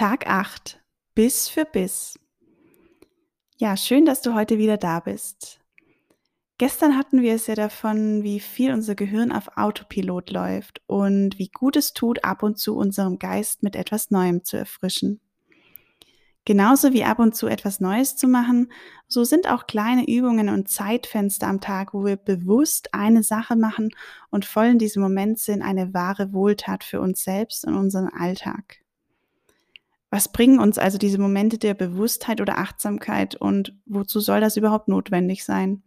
Tag 8. Biss für Biss. Ja, schön, dass du heute wieder da bist. Gestern hatten wir es ja davon, wie viel unser Gehirn auf Autopilot läuft und wie gut es tut, ab und zu unserem Geist mit etwas Neuem zu erfrischen. Genauso wie ab und zu etwas Neues zu machen, so sind auch kleine Übungen und Zeitfenster am Tag, wo wir bewusst eine Sache machen und voll in diesem Moment sind, eine wahre Wohltat für uns selbst und unseren Alltag. Was bringen uns also diese Momente der Bewusstheit oder Achtsamkeit und wozu soll das überhaupt notwendig sein?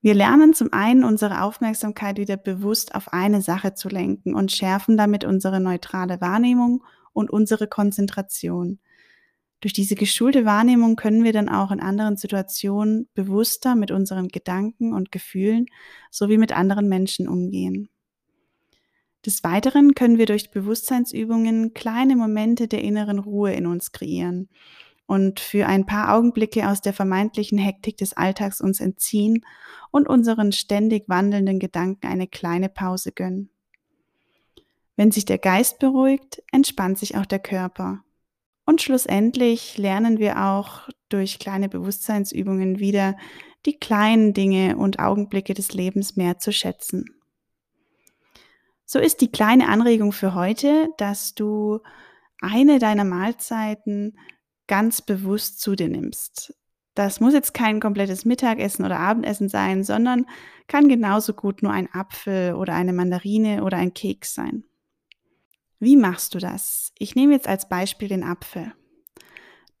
Wir lernen zum einen unsere Aufmerksamkeit wieder bewusst auf eine Sache zu lenken und schärfen damit unsere neutrale Wahrnehmung und unsere Konzentration. Durch diese geschulte Wahrnehmung können wir dann auch in anderen Situationen bewusster mit unseren Gedanken und Gefühlen sowie mit anderen Menschen umgehen. Des Weiteren können wir durch Bewusstseinsübungen kleine Momente der inneren Ruhe in uns kreieren und für ein paar Augenblicke aus der vermeintlichen Hektik des Alltags uns entziehen und unseren ständig wandelnden Gedanken eine kleine Pause gönnen. Wenn sich der Geist beruhigt, entspannt sich auch der Körper. Und schlussendlich lernen wir auch durch kleine Bewusstseinsübungen wieder die kleinen Dinge und Augenblicke des Lebens mehr zu schätzen. So ist die kleine Anregung für heute, dass du eine deiner Mahlzeiten ganz bewusst zu dir nimmst. Das muss jetzt kein komplettes Mittagessen oder Abendessen sein, sondern kann genauso gut nur ein Apfel oder eine Mandarine oder ein Keks sein. Wie machst du das? Ich nehme jetzt als Beispiel den Apfel.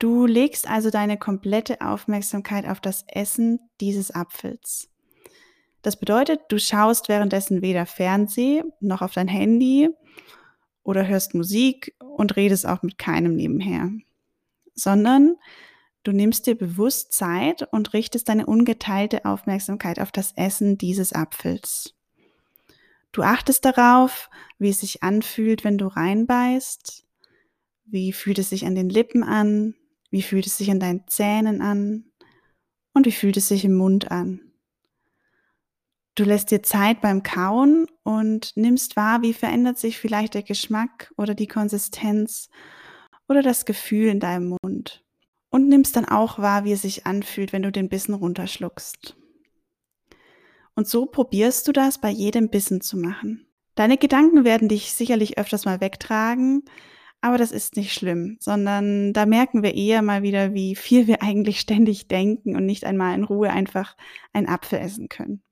Du legst also deine komplette Aufmerksamkeit auf das Essen dieses Apfels. Das bedeutet, du schaust währenddessen weder Fernseh noch auf dein Handy oder hörst Musik und redest auch mit keinem nebenher, sondern du nimmst dir bewusst Zeit und richtest deine ungeteilte Aufmerksamkeit auf das Essen dieses Apfels. Du achtest darauf, wie es sich anfühlt, wenn du reinbeißt, wie fühlt es sich an den Lippen an, wie fühlt es sich an deinen Zähnen an und wie fühlt es sich im Mund an. Du lässt dir Zeit beim Kauen und nimmst wahr, wie verändert sich vielleicht der Geschmack oder die Konsistenz oder das Gefühl in deinem Mund. Und nimmst dann auch wahr, wie es sich anfühlt, wenn du den Bissen runterschluckst. Und so probierst du das bei jedem Bissen zu machen. Deine Gedanken werden dich sicherlich öfters mal wegtragen, aber das ist nicht schlimm, sondern da merken wir eher mal wieder, wie viel wir eigentlich ständig denken und nicht einmal in Ruhe einfach einen Apfel essen können.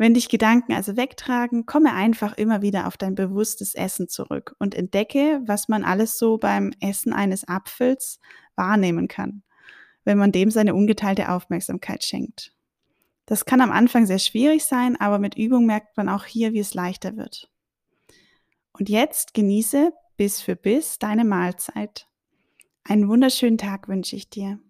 Wenn dich Gedanken also wegtragen, komme einfach immer wieder auf dein bewusstes Essen zurück und entdecke, was man alles so beim Essen eines Apfels wahrnehmen kann, wenn man dem seine ungeteilte Aufmerksamkeit schenkt. Das kann am Anfang sehr schwierig sein, aber mit Übung merkt man auch hier, wie es leichter wird. Und jetzt genieße Biss für Biss deine Mahlzeit. Einen wunderschönen Tag wünsche ich dir.